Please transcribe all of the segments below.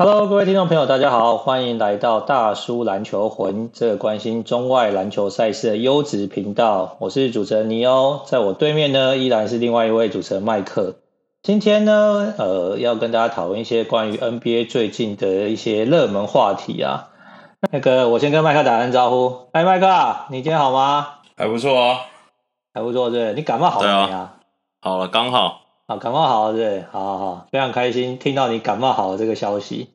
Hello，各位听众朋友，大家好，欢迎来到大叔篮球魂，这个关心中外篮球赛事的优质频道。我是主持人尼欧，在我对面呢，依然是另外一位主持人麦克。今天呢，呃，要跟大家讨论一些关于 NBA 最近的一些热门话题啊。那个，我先跟麦克打声招呼。哎，麦克，你今天好吗？还不错啊，还不错，对。你感冒好了没啊？好了，刚好。好，感冒好了，对，好好好，非常开心听到你感冒好了这个消息。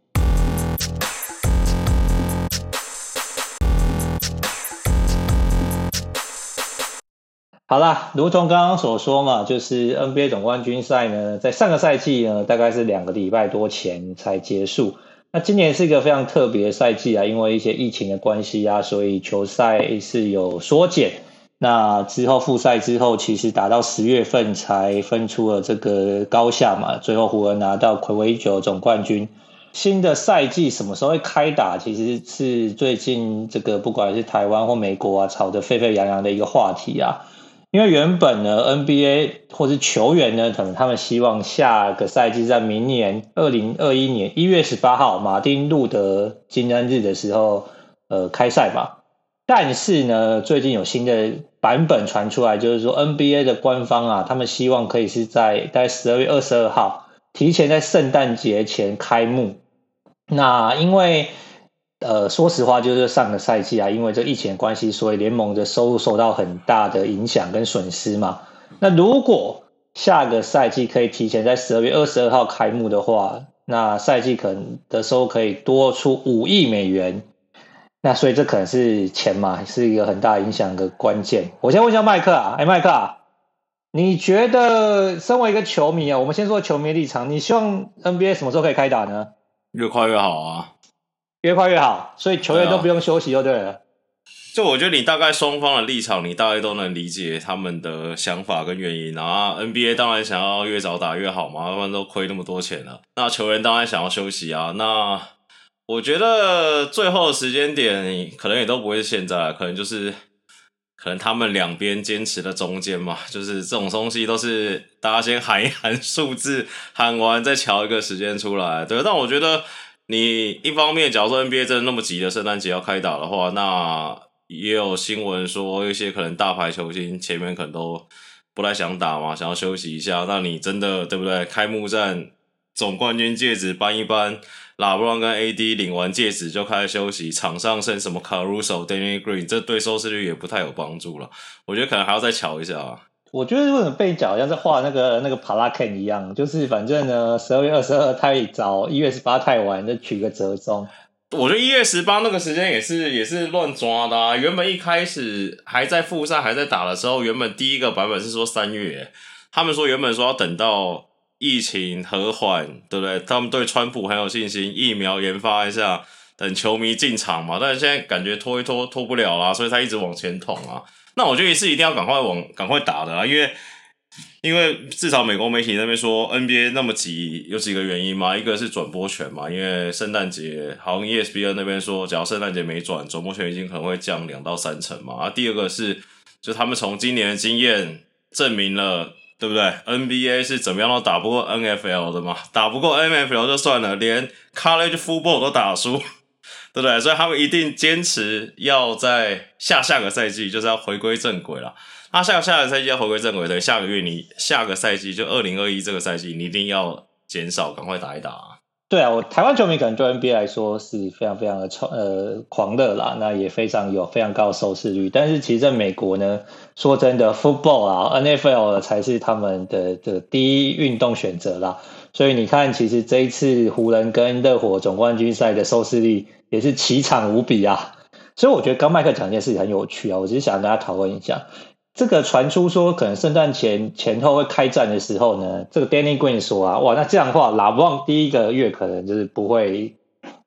好啦，如同刚刚所说嘛，就是 NBA 总冠军赛呢，在上个赛季呢，大概是两个礼拜多前才结束。那今年是一个非常特别的赛季啊，因为一些疫情的关系啊，所以球赛是有缩减。那之后复赛之后，其实打到十月份才分出了这个高下嘛。最后湖人拿到魁违九总冠军。新的赛季什么时候会开打，其实是最近这个不管是台湾或美国啊，吵得沸沸扬扬的一个话题啊。因为原本呢，NBA 或是球员呢，可能他们希望下个赛季在明年二零二一年一月十八号马丁路德金恩日的时候，呃，开赛嘛。但是呢，最近有新的版本传出来，就是说 NBA 的官方啊，他们希望可以是在在十二月二十二号，提前在圣诞节前开幕。那因为呃，说实话，就是上个赛季啊，因为这疫情的关系，所以联盟的收入受到很大的影响跟损失嘛。那如果下个赛季可以提前在十二月二十二号开幕的话，那赛季可能的收入可以多出五亿美元。那所以这可能是钱嘛，是一个很大影响的关键。我先问一下麦克啊，哎，麦克啊，你觉得身为一个球迷啊，我们先说球迷的立场，你希望 NBA 什么时候可以开打呢？越快越好啊，越快越好，所以球员都不用休息就对了。就我觉得你大概双方的立场，你大概都能理解他们的想法跟原因啊。NBA 当然想要越早打越好嘛，他们都亏那么多钱了。那球员当然想要休息啊，那。我觉得最后的时间点可能也都不会是现在，可能就是可能他们两边坚持的中间嘛，就是这种东西都是大家先喊一喊数字，喊完再乔一个时间出来。对，但我觉得你一方面，假如说 NBA 真的那么急的圣诞节要开打的话，那也有新闻说一些可能大牌球星前面可能都不太想打嘛，想要休息一下。那你真的对不对？开幕战总冠军戒指颁一颁。拉布朗跟 AD 领完戒指就开始休息，场上剩什么 Caruso、Danny Green，这对收视率也不太有帮助了。我觉得可能还要再瞧一下啊。我觉得为什么被讲像是画那个那个帕拉 Ken 一样，就是反正呢，十二月二十二太早，一月十八太晚，就取个折中。我觉得一月十八那个时间也是也是乱抓的啊。原本一开始还在复赛还在打的时候，原本第一个版本是说三月，他们说原本说要等到。疫情和缓，对不对？他们对川普很有信心，疫苗研发一下，等球迷进场嘛。但是现在感觉拖一拖拖不了啦，所以他一直往前捅啊。那我觉得是一定要赶快往赶快打的啊，因为因为至少美国媒体那边说 NBA 那么急，有几个原因嘛。一个是转播权嘛，因为圣诞节好像 ESPN 那边说，假如圣诞节没转，转播权已经可能会降两到三成嘛。啊，第二个是就他们从今年的经验证明了。对不对？NBA 是怎么样都打不过 NFL 的嘛？打不过 NFL 就算了，连 College Football 都打输，对不对？所以他们一定坚持要在下下个赛季就是要回归正轨了。那下下个赛季要回归正轨，对，下个月你下个赛季就二零二一这个赛季，你一定要减少，赶快打一打。对啊，我台湾球迷可能对 NBA 来说是非常非常的呃狂热啦，那也非常有非常高的收视率。但是其实在美国呢，说真的，football 啊，NFL 才是他们的的第一运动选择啦。所以你看，其实这一次湖人跟热火总冠军赛的收视率也是奇惨无比啊。所以我觉得刚麦克讲一件事情很有趣啊，我只是想跟大家讨论一下。这个传出说可能圣诞前前后会开战的时候呢，这个 Danny Green 说啊，哇，那这样的话，拉布朗第一个月可能就是不会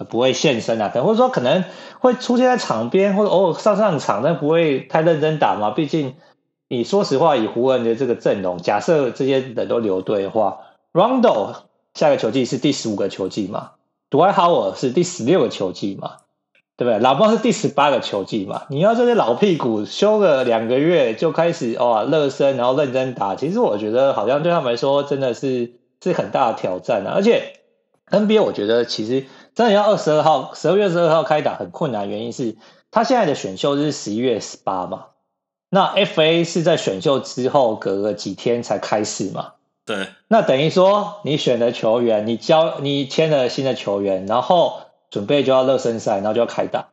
不会现身啊，可能或者说可能会出现在场边或者偶尔上上场，但不会太认真打嘛。毕竟你说实话，以湖人的这个阵容，假设这些人都留队的话，Rondo 下个球季是第十五个球季嘛，Dwight Howard 是第十六个球季嘛。对不对？拉布朗是第十八个球季嘛？你要这些老屁股休个两个月就开始哇热身，然后认真打，其实我觉得好像对他们来说真的是是很大的挑战啊！而且 NBA 我觉得其实真的要二十二号，十二月二十二号开打很困难，原因是他现在的选秀是十一月十八嘛，那 FA 是在选秀之后隔个几天才开始嘛。对，那等于说你选的球员，你交你签了新的球员，然后准备就要热身赛，然后就要开打，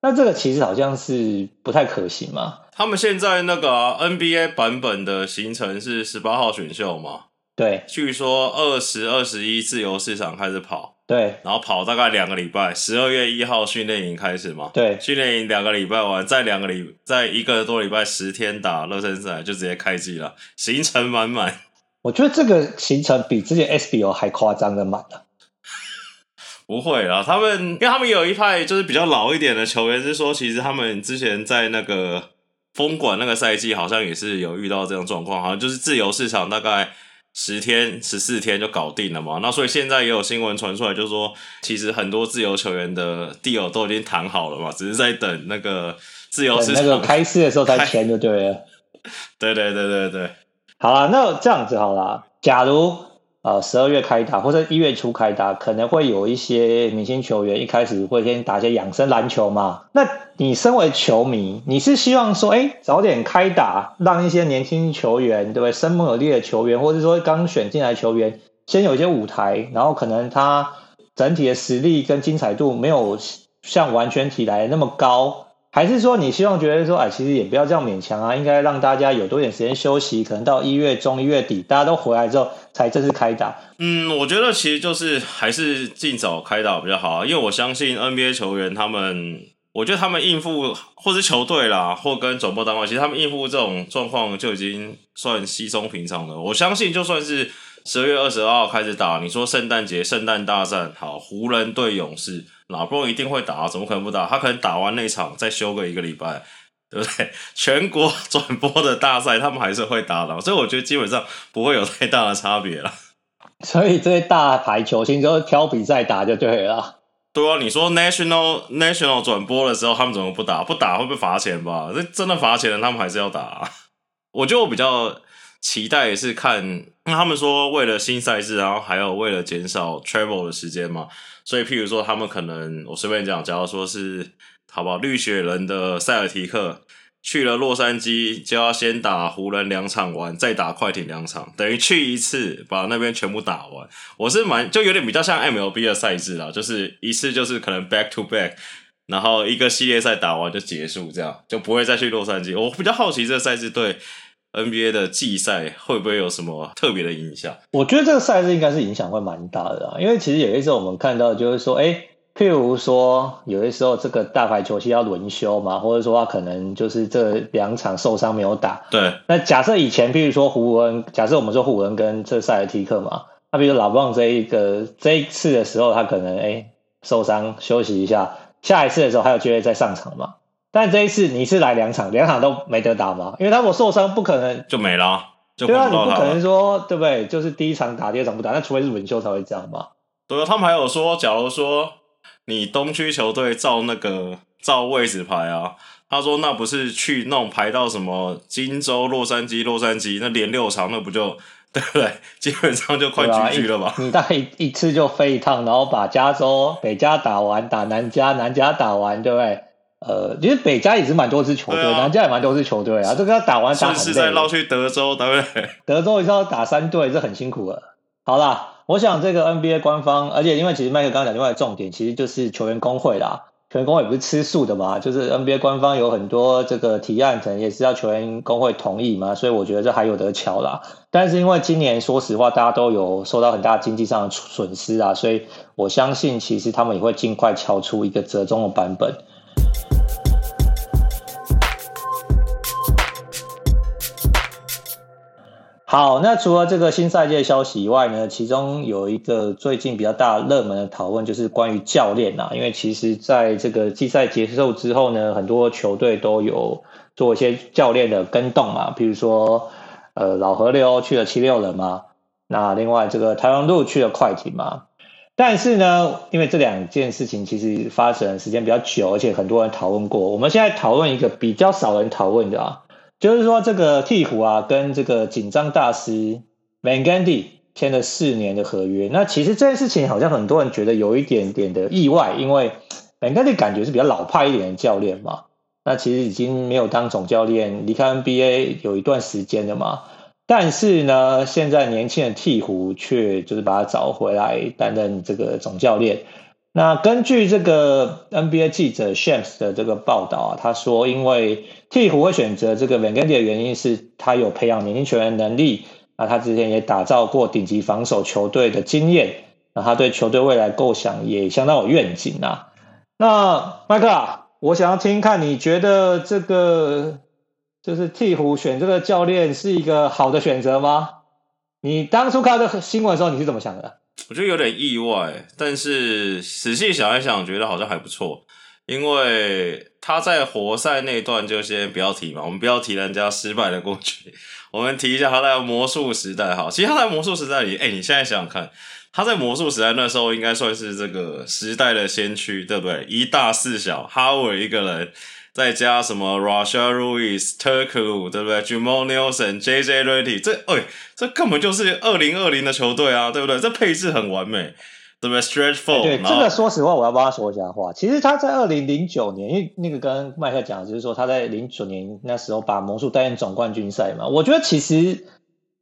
那这个其实好像是不太可行嘛。他们现在那个、啊、NBA 版本的行程是十八号选秀嘛？对，据说二十二十一自由市场开始跑，对，然后跑大概两个礼拜，十二月一号训练营开始嘛？对，训练营两个礼拜完，再两个礼，再一个多礼拜十天打热身赛就直接开机了，行程满满。我觉得这个行程比之前 SBO 还夸张的满了。不会啦，他们因为他们有一派就是比较老一点的球员是说，其实他们之前在那个封馆那个赛季好像也是有遇到这种状况，好像就是自由市场大概十天十四天就搞定了嘛。那所以现在也有新闻传出来，就是说其实很多自由球员的 deal 都已经谈好了嘛，只是在等那个自由市场那个开市的时候才签就对了。对对对对对。好啦，那这样子好啦。假如呃十二月开打或者一月初开打，可能会有一些明星球员一开始会先打一些养生篮球嘛。那你身为球迷，你是希望说，哎、早点开打，让一些年轻球员，对不对？生猛有力的球员，或者说刚选进来球员，先有一些舞台，然后可能他整体的实力跟精彩度没有像完全体来的那么高。还是说，你希望觉得说，哎，其实也不要这样勉强啊，应该让大家有多点时间休息，可能到一月中、一月底，大家都回来之后才正式开打。嗯，我觉得其实就是还是尽早开打比较好啊，因为我相信 NBA 球员他们，我觉得他们应付或是球队啦，或跟转播单位，其实他们应付这种状况就已经算稀松平常了。我相信就算是十二月二十二号开始打，你说圣诞节、圣诞大战，好，湖人对勇士。老公一定会打，怎么可能不打？他可能打完那场再休个一个礼拜，对不对？全国 转播的大赛，他们还是会打的，所以我觉得基本上不会有太大的差别了。所以这些大牌球星就挑比赛打就对了。对啊，你说 national national 转播的时候，他们怎么不打？不打会不会罚钱吧？这真的罚钱了，他们还是要打。我觉得我比较期待的是看，他们说为了新赛制，然后还有为了减少 travel 的时间嘛。所以，譬如说，他们可能我随便讲，假如说是好吧？绿血人的塞尔提克去了洛杉矶，就要先打湖人两场完，再打快艇两场，等于去一次把那边全部打完。我是蛮就有点比较像 MLB 的赛制啦，就是一次就是可能 back to back，然后一个系列赛打完就结束，这样就不会再去洛杉矶。我比较好奇这个赛制对。NBA 的季赛会不会有什么特别的影响？我觉得这个赛事应该是影响会蛮大的啊，因为其实有些时候我们看到就是说，哎，譬如说有些时候这个大牌球星要轮休嘛，或者说他可能就是这两场受伤没有打。对。那假设以前譬如说湖人，假设我们说湖人跟这赛尔提克嘛，那比如拉布朗这一个这一次的时候，他可能哎受伤休息一下，下一次的时候还有机会再上场嘛。但这一次你是来两场，两场都没得打吗？因为他如果受伤，不可能就没了。就对啊，你不可能说对不对？就是第一场打，第二场不打，那除非是轮休才会这样嘛。对啊，他们还有说，假如说你东区球队照那个照位置排啊，他说那不是去弄排到什么金州、洛杉矶、洛杉矶，那连六场，那不就对不对？基本上就快 GG 了吧？你大概一次就飞一趟，然后把加州北加打完，打南加，南加打完，对不对？呃，其实北加也是蛮多支球队，啊、南加也蛮多支球队啊。这个要打完打很累，是再绕去德州，对不对？德州一定要打三队，这很辛苦了。好啦，我想这个 NBA 官方，而且因为其实麦克刚刚讲另外的重点，其实就是球员工会啦。球员工会也不是吃素的嘛，就是 NBA 官方有很多这个提案，可能也是要球员工会同意嘛，所以我觉得这还有得瞧啦。但是因为今年说实话，大家都有受到很大经济上的损失啊，所以我相信其实他们也会尽快敲出一个折中的版本。好，那除了这个新赛季的消息以外呢，其中有一个最近比较大热门的讨论，就是关于教练啊。因为其实在这个季赛结束之后呢，很多球队都有做一些教练的更动嘛，比如说呃老河流去了七六人嘛，那另外这个台湾路去了快艇嘛。但是呢，因为这两件事情其实发生时间比较久，而且很多人讨论过，我们现在讨论一个比较少人讨论的啊。就是说，这个鹈鹕啊，跟这个紧张大师 Van Gundy 签了四年的合约。那其实这件事情好像很多人觉得有一点点的意外，因为 Van Gundy 感觉是比较老派一点的教练嘛。那其实已经没有当总教练，离开 NBA 有一段时间了嘛。但是呢，现在年轻的鹈鹕却就是把他找回来担任这个总教练。那根据这个 NBA 记者 Shams 的这个报道啊，他说，因为鹈鹕会选择这个 Van Gundy 的原因是他有培养年轻球员的能力，那他之前也打造过顶级防守球队的经验，那他对球队未来构想也相当有愿景啊。那麦克啊，我想要听看你觉得这个就是鹈鹕选这个教练是一个好的选择吗？你当初看到这新闻的时候，你是怎么想的？我觉得有点意外，但是仔细想一想，觉得好像还不错。因为他在活塞那段就先不要提嘛，我们不要提人家失败的过去，我们提一下他在魔术时代哈。其实他在魔术时代里，哎，你现在想想看，他在魔术时代那时候应该算是这个时代的先驱，对不对？一大四小，哈维一个人。再加什么 Rashard Lewis、Turkoglu 对不对？Jameer Nelson、JJ Redick 这哎、欸，这根本就是二零二零的球队啊，对不对？这配置很完美，对不对？Stretch four。对，这个说实话，我要帮他说一下话。其实他在二零零九年，因为那个跟麦克讲就是说他在零九年那时候把魔术带进总冠军赛嘛。我觉得其实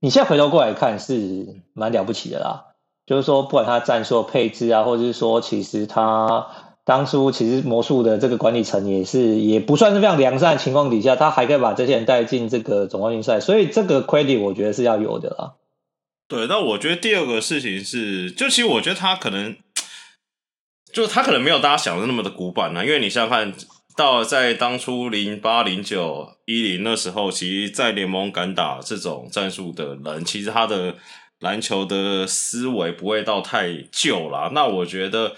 你现在回头过来看是蛮了不起的啦。就是说，不管他战术配置啊，或者是说，其实他。当初其实魔术的这个管理层也是也不算是非常良善的情况底下，他还可以把这些人带进这个总冠军赛，所以这个 credit 我觉得是要有的啦。对，那我觉得第二个事情是，就其实我觉得他可能，就他可能没有大家想的那么的古板呢，因为你想想看到在当初零八零九一零那时候，其实，在联盟敢打这种战术的人，其实他的篮球的思维不会到太旧啦。那我觉得。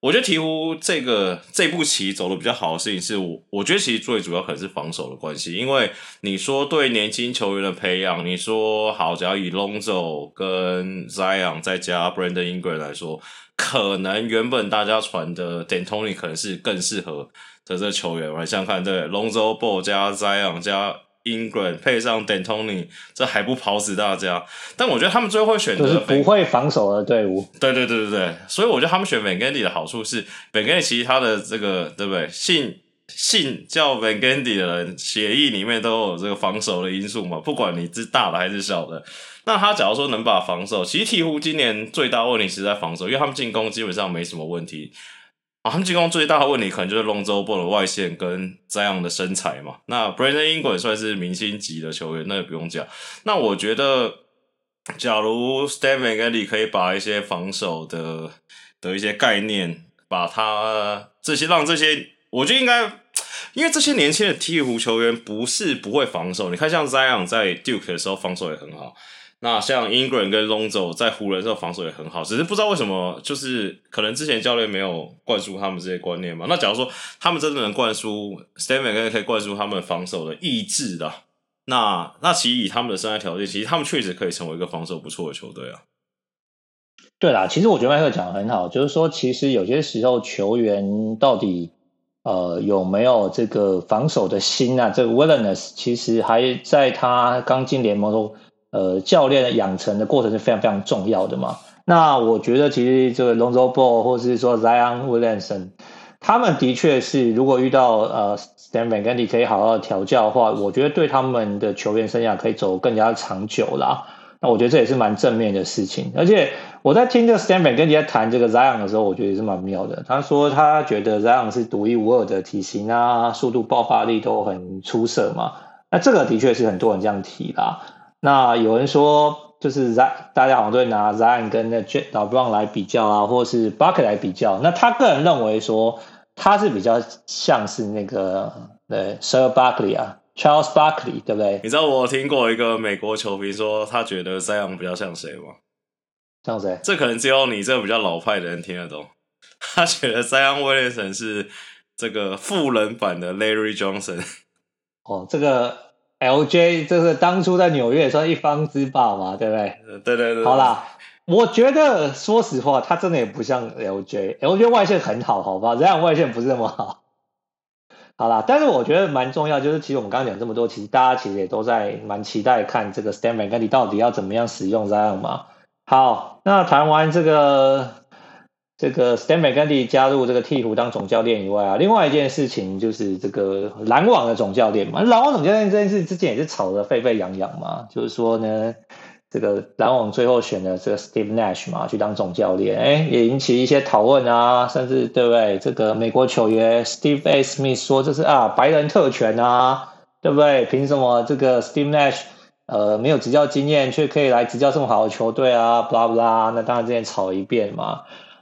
我觉得鹈鹕这个这步棋走的比较好的事情是我，我觉得其实最主要可能是防守的关系，因为你说对年轻球员的培养，你说好，只要以 Lonzo 跟 Zion 再加 Brandon Ingram 来说，可能原本大家传的 d a n t o n y 可能是更适合的这球员，我来想看对 Lonzo Ball 加 Zion 加。Ingram 配上 D'Antoni，这还不跑死大家？但我觉得他们最后会选择就是不会防守的队伍。对对对对对，所以我觉得他们选 Van Gundy 的好处是，Van Gundy 其实他的这个对不对？信信叫 Van Gundy 的人，协议里面都有这个防守的因素嘛。不管你是大的还是小的，那他假如说能把防守，其实鹈鹕今年最大问题是在防守，因为他们进攻基本上没什么问题。啊，他们进攻最大的问题可能就是 Lonzo 的外线跟 Zion 的身材嘛。那 Brandon Ingram 算是明星级的球员，那也不用讲。那我觉得，假如 Stan Van Gundy 可以把一些防守的的一些概念，把它这些让这些，我觉得应该，因为这些年轻的鹈鹕球员不是不会防守。你看，像 Zion 在 Duke 的时候防守也很好。那像 Ingram 跟 Lonzo 在湖人的时候防守也很好，只是不知道为什么，就是可能之前教练没有灌输他们这些观念嘛。那假如说他们真的能灌输 Stan Van Gundy 可以灌输他们防守的意志的，那那其实以他们的生涯条件，其实他们确实可以成为一个防守不错的球队啊。对啦，其实我觉得麦克讲的很好，就是说其实有些时候球员到底呃有没有这个防守的心啊，这个 willingness 其实还在他刚进联盟中。呃，教练的养成的过程是非常非常重要的嘛。那我觉得其实这个 Lonzo Ball 或是说 Zion Williamson，他们的确是如果遇到呃 Stan Van Gundy 可以好好调教的话，我觉得对他们的球员生涯可以走更加长久啦。那我觉得这也是蛮正面的事情。而且我在听这个 Stan Van Gundy 在谈这个 Zion 的时候，我觉得也是蛮妙的。他说他觉得 Zion 是独一无二的体型啊，速度爆发力都很出色嘛。那这个的确是很多人这样提啦。那有人说，就是 Z，大家好像都会拿 Zion 跟那老布朗来比较啊，或是 Bucket 来比较。那他个人认为说，他是比较像是那个对 Sir Buckley 啊，Charles Buckley，对不对？你知道我听过一个美国球迷说，他觉得 Zion 比较像谁吗？像谁？这可能只有你这个比较老派的人听得懂。他觉得 Zion Williamson 是这个富人版的 Larry Johnson。哦，这个。LJ 就是当初在纽约也算一方之霸嘛，对不对？对对对。好啦，我觉得说实话，他真的也不像 LJ。LJ 外线很好，好吧？这样外线不是那么好。好啦，但是我觉得蛮重要，就是其实我们刚刚讲这么多，其实大家其实也都在蛮期待看这个 Stan Van Gundy 到底要怎么样使用 Zion 嘛。好，那谈完这个这个 Stan Van Gundy 加入这个鹈鹕当总教练以外啊，另外一件事情就是这个篮网的总教练嘛，篮网总教练这件事之前也是吵得沸沸扬扬嘛，就是说呢。这个篮网最后选的这个 Steve Nash 嘛，去当总教练，哎，也引起一些讨论啊，甚至对不对？这个美国球员 Steve A. Smith 说这是啊白人特权啊，对不对？凭什么这个 Steve Nash 呃没有执教经验，却可以来执教这么好的球队啊？blah blah，那当然之前吵一遍嘛。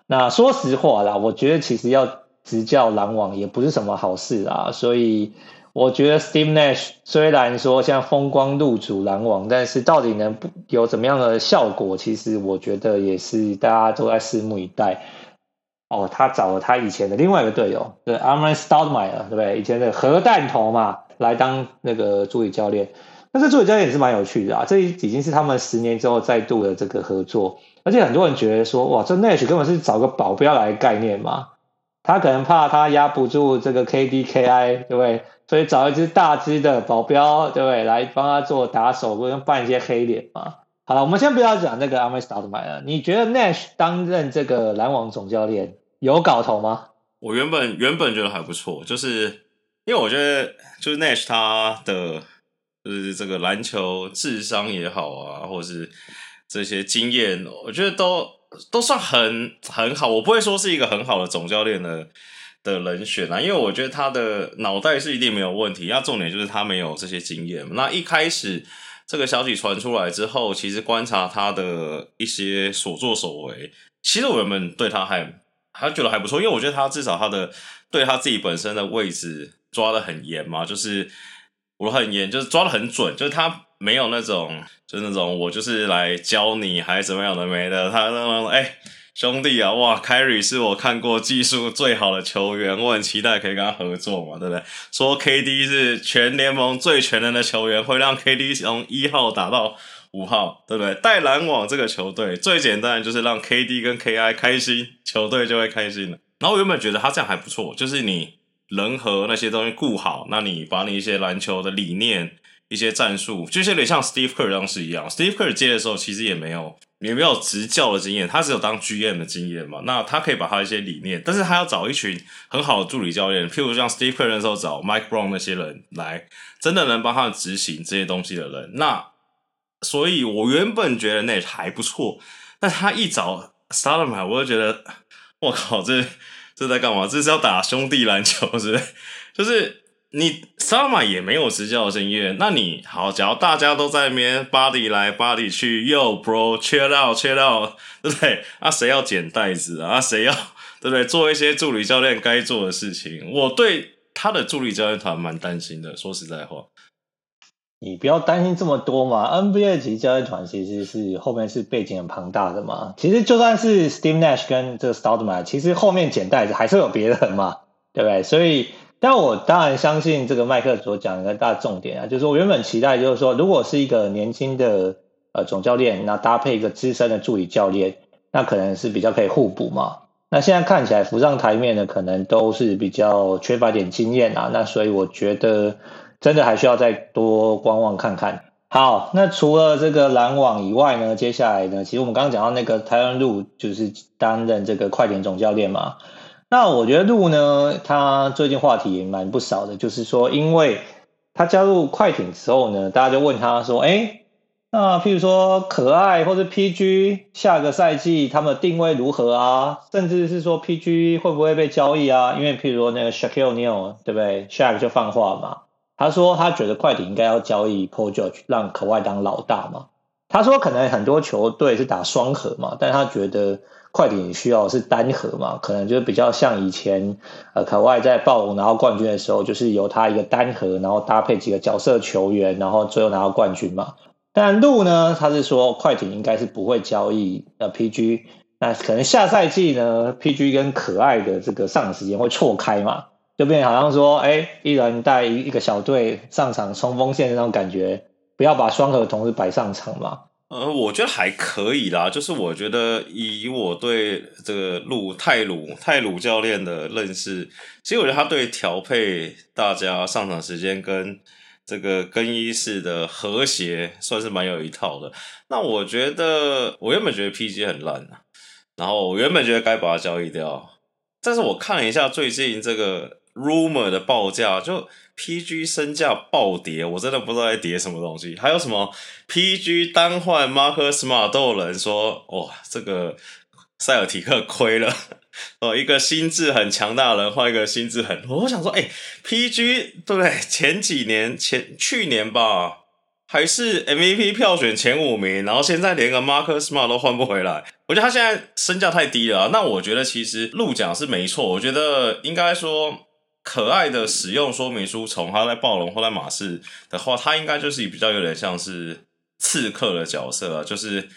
那说实话啦，我觉得其实要执教篮网也不是什么好事啊，所以。我觉得 Steve Nash 虽然说像风光入主篮网，但是到底能不有怎么样的效果？其实我觉得也是大家都在拭目以待。哦，他找了他以前的另外一个队友，对 Amar'e Stoudemire，对不对？以前的核弹头嘛，来当那个助理教练。那这助理教练也是蛮有趣的啊，这已经是他们十年之后再度的这个合作。而且很多人觉得说，哇，这 Nash 根本是找个保镖来概念嘛。他可能怕他压不住这个 KD KI，对不对？所以找一只大只的保镖，对不对？来帮他做打手，不用扮一些黑脸嘛。好了，我们先不要讲那个 Amar'e Stoudemire 了。你觉得 Nash 担任这个篮网总教练有搞头吗？我原本原本觉得还不错，就是因为我觉得就是 Nash 他的就是这个篮球智商也好啊，或者是这些经验，我觉得都都算很很好。我不会说是一个很好的总教练的。的人选啊，因为我觉得他的脑袋是一定没有问题，那重点就是他没有这些经验。那一开始这个消息传出来之后，其实观察他的一些所作所为，其实我们对他还还觉得还不错，因为我觉得他至少他的对他自己本身的位置抓得很严嘛，就是我很严，就是抓得很准，就是他没有那种就是那种我就是来教你还是怎么样的没的，他那种哎。兄弟啊，哇，Kyrie 是我看过技术最好的球员，我很期待可以跟他合作嘛，对不对？说 KD 是全联盟最全能的球员，会让 KD 从一号打到五号，对不对？带篮网这个球队最简单就是让 KD 跟 KI 开心，球队就会开心了。然后我原本觉得他这样还不错，就是你人和那些东西顾好，那你把你一些篮球的理念、一些战术，就有点像 Steve Kerr 当时一样。Steve Kerr 接的时候其实也没有。也没有执教的经验，他只有当 GM 的经验嘛。那他可以把他一些理念，但是他要找一群很好的助理教练，譬如像 Steve Kerr 那时候找 Mike Brown 那些人来，真的能帮他执行这些东西的人。那所以，我原本觉得那还不错，但他一找 s t a r l e m 我就觉得，我靠，这这在干嘛？这是要打兄弟篮球，是不是？就是。你 Stoudemire 也没有执教经验，那你好，假如大家都在那边 body 来 body 去，Yo bro，chill out，chill out，对不对？啊，谁要捡袋子啊？谁要对不对？做一些助理教练该做的事情。我对他的助理教练团蛮担心的，说实在话。你不要担心这么多嘛，NBA 级教练团其实是后面是背景很庞大的嘛。其实就算是 Steve Nash 跟这个 Stoudemire，其实后面捡袋子还是有别人嘛，对不对？所以。但我当然相信这个麦克所讲的大重点啊，就是我原本期待就是说，如果是一个年轻的呃总教练，那搭配一个资深的助理教练，那可能是比较可以互补嘛。那现在看起来浮上台面的可能都是比较缺乏点经验啊，那所以我觉得真的还需要再多观望看看。好，那除了这个篮网以外呢，接下来呢，其实我们刚刚讲到那个台湾路就是担任这个快艇总教练嘛。那我觉得路呢，他最近话题也蛮不少的，就是说，因为他加入快艇之后呢，大家就问他说，哎，那譬如说可爱或者 PG 下个赛季他们的定位如何啊？甚至是说 PG 会不会被交易啊？因为譬如说那个 Shaquille Neal 对不对？Sha 就放话嘛，他说他觉得快艇应该要交易 Paul George，让可爱当老大嘛。他说可能很多球队是打双核嘛，但他觉得。快艇需要是单核嘛，可能就是比较像以前呃，可外在暴龙拿到冠军的时候，就是由他一个单核，然后搭配几个角色球员，然后最后拿到冠军嘛。但路呢，他是说快艇应该是不会交易呃 PG，那可能下赛季呢，PG 跟可爱的这个上场时间会错开嘛，就变好像说，哎，一人带一个小队上场冲锋线的那种感觉，不要把双核同时摆上场嘛。呃，我觉得还可以啦，就是我觉得以我对这个鲁泰鲁泰鲁教练的认识，其实我觉得他对调配大家上场时间跟这个更衣室的和谐算是蛮有一套的。那我觉得，我原本觉得 PG 很烂啊，然后我原本觉得该把它交易掉，但是我看了一下最近这个 rumor 的报价，就 PG 身价暴跌，我真的不知道在跌什么东西。还有什么 PG 单换 Marcus Smart 都有人说，哇，这个塞尔提克亏了。哦，一个心智很强大的人换一个心智很……我想说，哎、，PG 对不对？前几年前去年吧，还是 MVP 票选前五名，然后现在连个 Marcus Smart 都换不回来。我觉得他现在身价太低了。那我觉得其实鹿讲是没错，我觉得应该说可爱的使用说明书，从他在暴龙或在马氏的话，他应该就是比较有点像是刺客的角色啊，就是。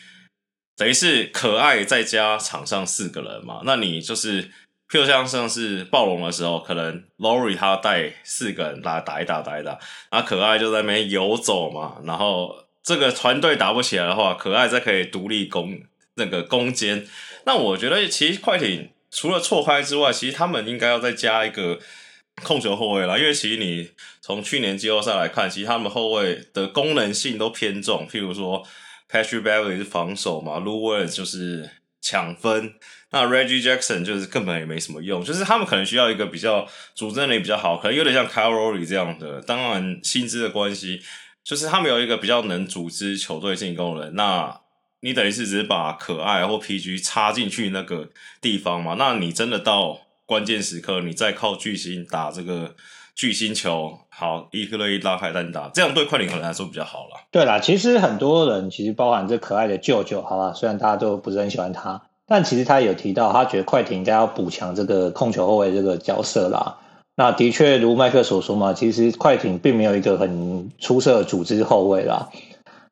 等于是可爱再加场上四个人嘛，那你就是，譬如像像是暴龙的时候，可能 Lori 他带四个人来打一打打一打，然后可爱就在那边游走嘛，然后这个团队打不起来的话，可爱再可以独立攻那个攻坚。那我觉得其实快艇除了错开之外，其实他们应该要再加一个控球后卫啦，因为其实你从去年季后赛来看，其实他们后卫的功能性都偏重，譬如说。Patrick Beverley 是防守嘛 l u w i n 就是抢分，那 Reggie Jackson 就是根本也没什么用，就是他们可能需要一个比较组织能力比较好，可能有点像 Kyle Lowry 这样的。当然薪资的关系，就是他们有一个比较能组织球队进攻的。那你等于是只是把可爱或 PG 插进去那个地方嘛？那你真的到关键时刻，你再靠巨星打这个。巨星球好，一个一拉开单打，这样对快艇可能来说比较好了。对啦，其实很多人其实包含这可爱的舅舅，好吧，虽然大家都不是很喜欢他，但其实他有提到，他觉得快艇应该要补强这个控球后卫这个角色啦。那的确如麦克所说嘛，其实快艇并没有一个很出色的组织后卫啦。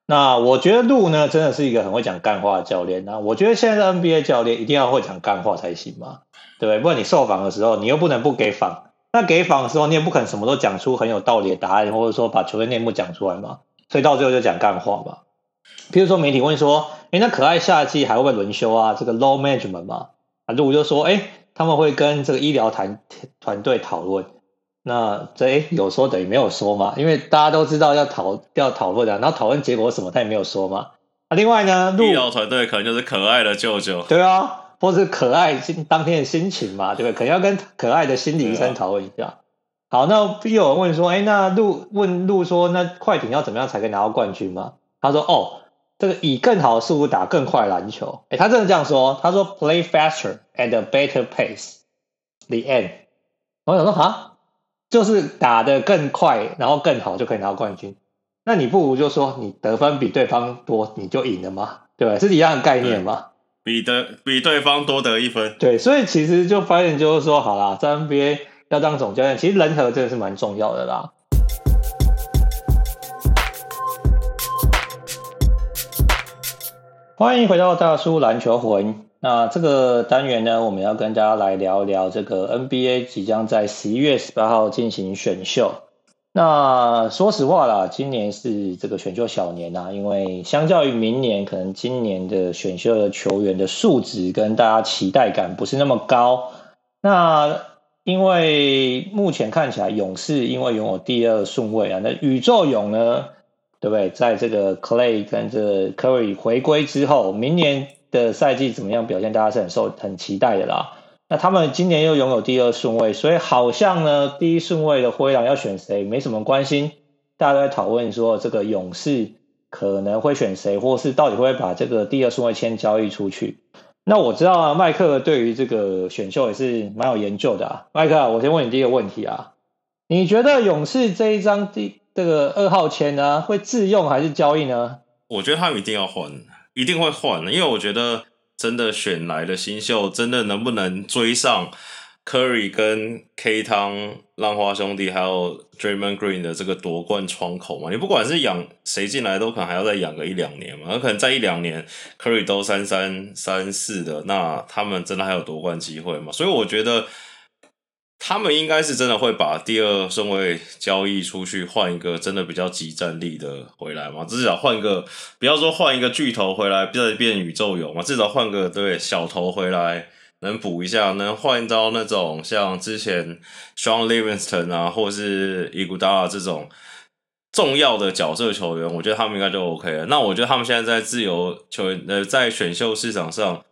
那我觉得鹿呢，真的是一个很会讲干话的教练。那我觉得现在的 NBA 教练一定要会讲干话才行嘛，对不对？不然你受访的时候，你又不能不给访。那给访的时候，你也不可能什么都讲出很有道理的答案，或者说把球队内幕讲出来嘛。所以到最后就讲干话嘛。比如说媒体问说：“诶，那可爱夏季还会不会轮休啊？”这个 Low management 嘛，啊，路就说：“诶，他们会跟这个医疗团团队讨论。”那这诶有说等于没有说嘛，因为大家都知道要讨要讨论的，然后讨论结果什么他也没有说嘛。啊，另外呢，医疗团队可能就是可爱的舅舅。对啊。或是可爱心当天的心情嘛，对不对？可能要跟可爱的心理医生讨论一下。啊、好，那又有人问说，哎，那鹿问鹿说，那快艇要怎么样才可以拿到冠军嘛？他说，哦，这个以更好的速度打更快篮球。哎，他真的这样说，他说 play faster at a better pace。The end。我想说，哈，就是打得更快，然后更好就可以拿到冠军。那你不如就说你得分比对方多，你就赢了嘛，对吧？是一样的概念嘛。比得比对方多得一分，对，所以其实就发现就是说，好啦，在 NBA 要当总教练，其实人和真的是蛮重要的啦。欢迎回到大叔篮球魂，那这个单元呢，我们要跟大家来聊一聊这个 NBA 即将在十一月十八号进行选秀。那说实话啦，今年是这个选秀小年呐，因为相较于明年，可能今年的选秀的球员的素质跟大家期待感不是那么高。那因为目前看起来，勇士因为拥有第二顺位啊，那宇宙勇呢，对不对？在这个 Clay 跟这 Curry 回归之后，明年的赛季怎么样表现，大家是很受很期待的啦。那他们今年又拥有第二顺位，所以好像呢，第一顺位的灰狼要选谁没什么关心。大家都在讨论说，这个勇士可能会选谁，或是到底会不会把这个第二顺位签交易出去。那我知道啊，麦克对于这个选秀也是蛮有研究的啊。麦克，我先问你第一个问题啊，你觉得勇士这一张第这个二号签呢，会自用还是交易呢？我觉得他们一定要换，一定会换的，因为我觉得。真的选来的新秀，真的能不能追上 Curry 跟 K 汤浪花兄弟，还有 Draymond Green 的这个夺冠窗口嘛？你不管是养谁进来，都可能还要再养个一两年嘛。那可能再一两年，Curry 都三三三四的，那他们真的还有夺冠机会吗？所以我觉得。他们应该是真的会把第二顺位交易出去，换一个真的比较即战力的回来嘛？至少换个，不要说换一个巨头回来，再变宇宙游嘛？至少换个对小头回来，能补一下，能换到那种像之前 Shaun Livingston 啊，或是伊古达拉这种重要的角色球员，我觉得他们应该就 OK 了。那我觉得他们现在在自由球员呃，在选秀市场上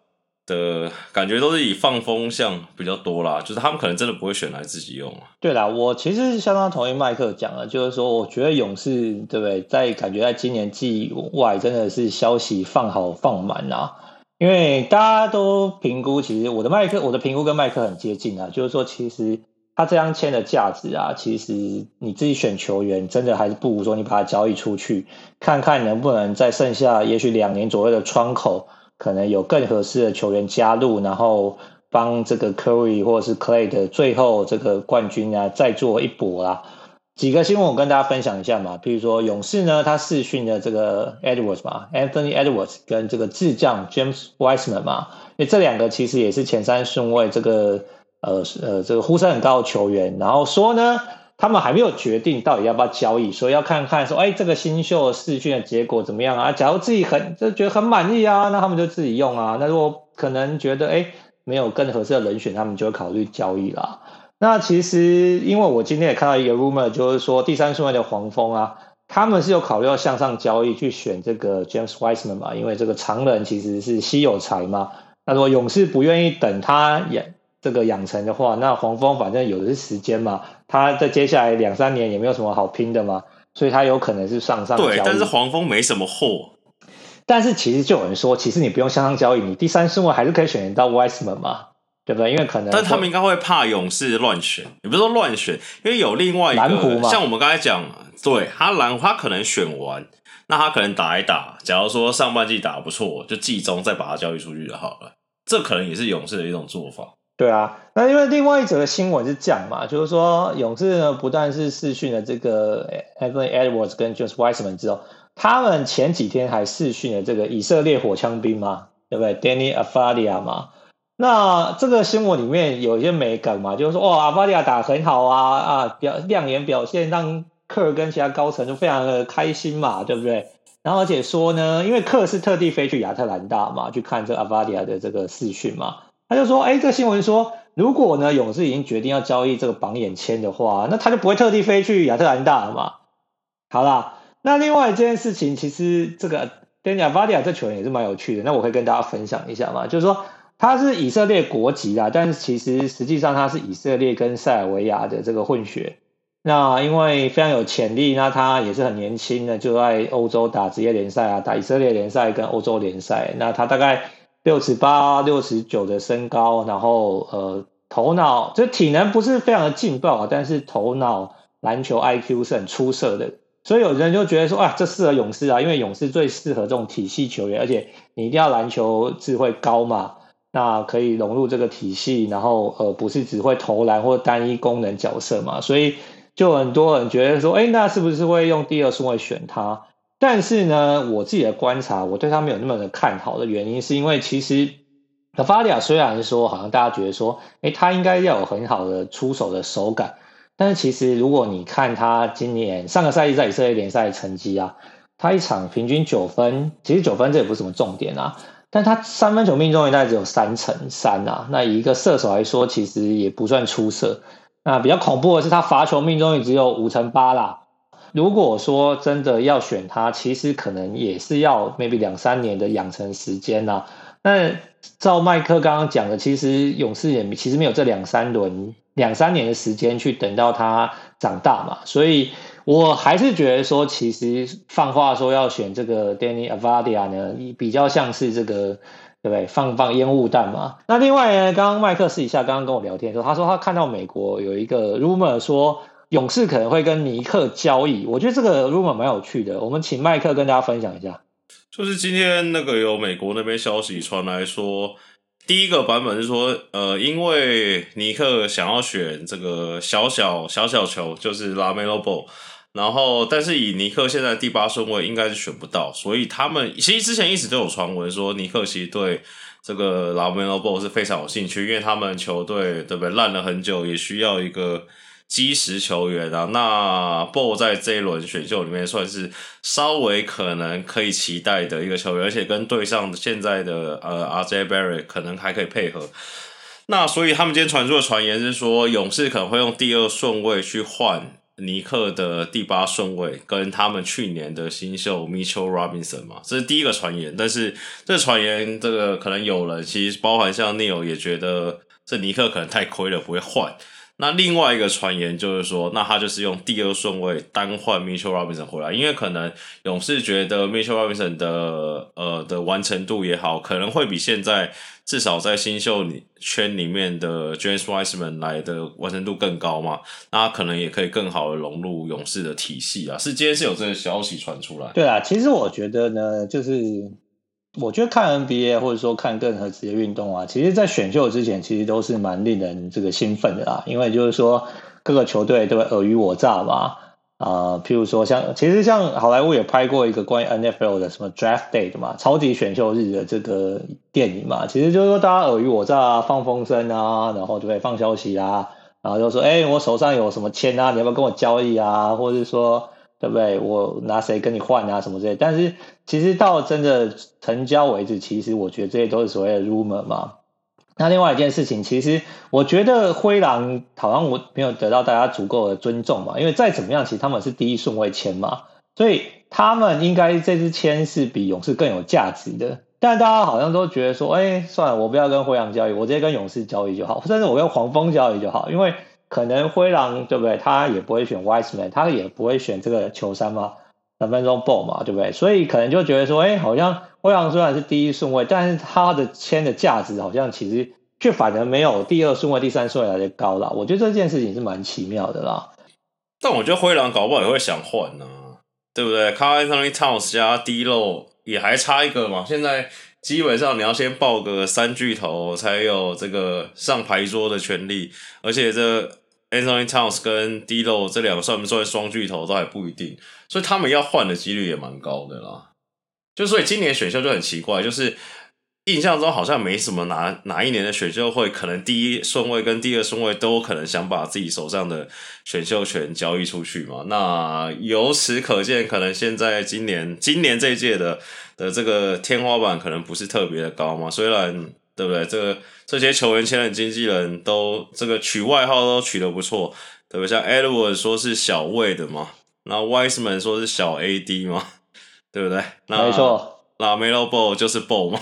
的感觉都是以放风向比较多啦，就是他们可能真的不会选来自己用。对啦，我其实是相当同意麦克讲的，就是说，我觉得勇士对不对，在感觉在今年季外真的是消息放好放满啊，因为大家都评估，其实我的麦克我的评估跟麦克很接近啊，就是说其实。他这样签的价值啊，其实你自己选球员，真的还是不如说你把它交易出去，看看能不能在剩下也许两年左右的窗口，可能有更合适的球员加入，然后帮这个 Curry 或者是 Clay 的最后这个冠军啊再做一搏啦。几个新闻我跟大家分享一下嘛，比如说勇士呢，他试训的这个 Edwards 嘛，Anthony Edwards 跟这个智将 James Wiseman 嘛，因为这两个其实也是前三顺位这个。呃呃，这个呼声很高的球员，然后说呢，他们还没有决定到底要不要交易，所以要看看说，哎，这个新秀试训的结果怎么样啊？假如自己很就觉得很满意啊，那他们就自己用啊。那如果可能觉得哎没有更合适的人选，他们就会考虑交易啦。那其实因为我今天也看到一个 rumor，就是说第三顺位的黄蜂啊，他们是有考虑要向上交易去选这个 James Wiseman 嘛，因为这个长人其实是稀有才嘛。那如果勇士不愿意等他也。这个养成的话，那黄蜂反正有的是时间嘛，他在接下来两三年也没有什么好拼的嘛，所以他有可能是上上交易。对，但是黄蜂没什么货。但是其实就有人说，其实你不用向上交易，你第三顺位还是可以选到 Wiseman 嘛，对不对？因为可能，但他们应该会怕勇士乱选，也不是说乱选，因为有另外一个像我们刚才讲，对他蓝湖他可能选完，那他可能打一打，假如说上半季打得不错，就季中再把他交易出去就好了，这可能也是勇士的一种做法。对啊，那因为另外一则新闻是这样嘛，就是说勇士呢不但是试训了这个 Anthony Edwards 跟 James Wiseman 之后，他们前几天还试训了这个以色列火枪兵嘛，对不对？Danny Afadia 嘛，那这个新闻里面有一些美感嘛，就是说哦，Afadia 打很好啊啊，表亮眼表现，让克跟其他高层就非常的开心嘛，对不对？然后而且说呢，因为克是特地飞去亚特兰大嘛，去看这个 Avdija 的这个试训嘛。他就说：“哎，这个新闻说，如果呢勇士已经决定要交易这个榜眼签的话，那他就不会特地飞去亚特兰大了嘛。好啦，那另外一件事情，其实这个 Deni Avdija 这球员也是蛮有趣的。那我可以跟大家分享一下嘛，就是说他是以色列国籍啦，但是其实实际上他是以色列跟塞尔维亚的这个混血。那因为非常有潜力，那他也是很年轻的，就在欧洲打职业联赛啊，打以色列联赛跟欧洲联赛。那他大概。”六十八、六十九的身高，然后呃，头脑就体能不是非常的劲爆啊，但是头脑篮球 IQ 是很出色的，所以有人就觉得说，啊，这适合勇士啊，因为勇士最适合这种体系球员，而且你一定要篮球智慧高嘛，那可以融入这个体系，然后呃，不是只会投篮或单一功能角色嘛，所以就很多人觉得说，哎，那是不是会用第二顺位选他？但是呢，我自己的观察，我对他没有那么的看好的原因，是因为其实 Avdija 虽然说好像大家觉得说，诶，他应该要有很好的出手的手感，但是其实如果你看他今年上个赛季在以色列联赛的成绩啊，他一场平均九分，其实九分这也不是什么重点啊，但他三分球命中率大概只有三成三啊，那一个射手来说，其实也不算出色。那比较恐怖的是，他罚球命中率只有五成八啦。如果说真的要选他，其实可能也是要 maybe 两三年的养成时间呐、那照麦克刚刚讲的，其实勇士也其实没有这两三轮、两三年的时间去等到他长大嘛。所以我还是觉得说，其实放话说要选这个 Danny Avadia 呢，比较像是这个对不对？放放烟雾弹嘛。那另外呢，刚刚麦克私底下刚刚跟我聊天的时候，他说他看到美国有一个 rumor 说。勇士可能会跟尼克交易，我觉得这个 rumor 蛮有趣的。我们请麦克跟大家分享一下。就是今天那个有美国那边消息传来说，第一个版本是说，呃，因为尼克想要选这个小小小小球，就是拉梅罗波然后但是以尼克现在第八顺位应该是选不到，所以他们其实之前一直都有传闻说尼克其实对这个 LaMelo Ball 是非常有兴趣，因为他们球队对不对烂了很久，也需要一个。基石球员啊，那 BO 在这一轮选秀里面算是稍微可能可以期待的一个球员，而且跟队上现在的呃 RJ Barry 可能还可以配合。那所以他们今天传出的传言是说，勇士可能会用第二顺位去换尼克的第八顺位跟他们去年的新秀 Mitchell Robinson 嘛，这是第一个传言。但是这传言，这个可能有人其实包含像 Neil 也觉得这尼克可能太亏了，不会换。那另外一个传言就是说，那他就是用第二顺位单换 Mitchell Robinson 回来，因为可能勇士觉得 Mitchell Robinson 的呃的完成度也好，可能会比现在至少在新秀圈里面的 James Wiseman 来的完成度更高嘛，那可能也可以更好的融入勇士的体系啊。是今天是有这个消息传出来？对啊，其实我觉得呢，就是。我觉得看 NBA 或者说看任何职业运动啊，其实，在选秀之前，其实都是蛮令人这个兴奋的啦。因为就是说，各个球队都会尔虞我诈嘛。啊、譬如说像，其实像好莱坞也拍过一个关于 NFL 的什么 Draft Day 的嘛，超级选秀日的这个电影嘛。其实就是说，大家尔虞我诈啊，放风声啊，然后就会放消息啊，然后就说，哎，我手上有什么签啊，你要不要跟我交易啊？或者是说。对不对？我拿谁跟你换啊？什么之类？但是其实到真的成交为止，其实我觉得这些都是所谓的 rumor 嘛。那另外一件事情，其实我觉得灰狼好像我没有得到大家足够的尊重嘛。因为再怎么样，其实他们是第一顺位签嘛，所以他们应该这支签是比勇士更有价值的。但大家好像都觉得说，哎，算了，我不要跟灰狼交易，我直接跟勇士交易就好，甚至我跟黄蜂交易就好，因为。可能灰狼对不对？他也不会选 Wiseman，他也不会选这个球三嘛三分钟 Ball 嘛，对不对？所以可能就觉得说，哎，好像灰狼虽然是第一顺位，但是他的签的价值好像其实却反而没有第二顺位、第三顺位来的高了。我觉得这件事情是蛮奇妙的啦。但我觉得灰狼搞不好也会想换呢、啊，对不对？Karl-Anthony Towns 加 D 漏也还差一个嘛，现在。基本上你要先报个三巨头才有这个上牌桌的权利，而且这 Anthony Towns 跟 D'Lo 这两个算不算双巨头都还不一定，所以他们要换的几率也蛮高的啦。就所以今年选秀就很奇怪，就是。印象中好像没什么哪哪一年的选秀会可能第一顺位跟第二顺位都可能想把自己手上的选秀权交易出去嘛？那由此可见，可能现在今年今年这一届的的这个天花板可能不是特别的高嘛？虽然对不对？这个这些球员签的经纪人都这个取外号都取得不错，对不对？像 Edward 说是小魏的嘛，那 Wiseman 说是小 AD 嘛，对不对？那没错，那 LaMelo Ball 就是 Ball 嘛。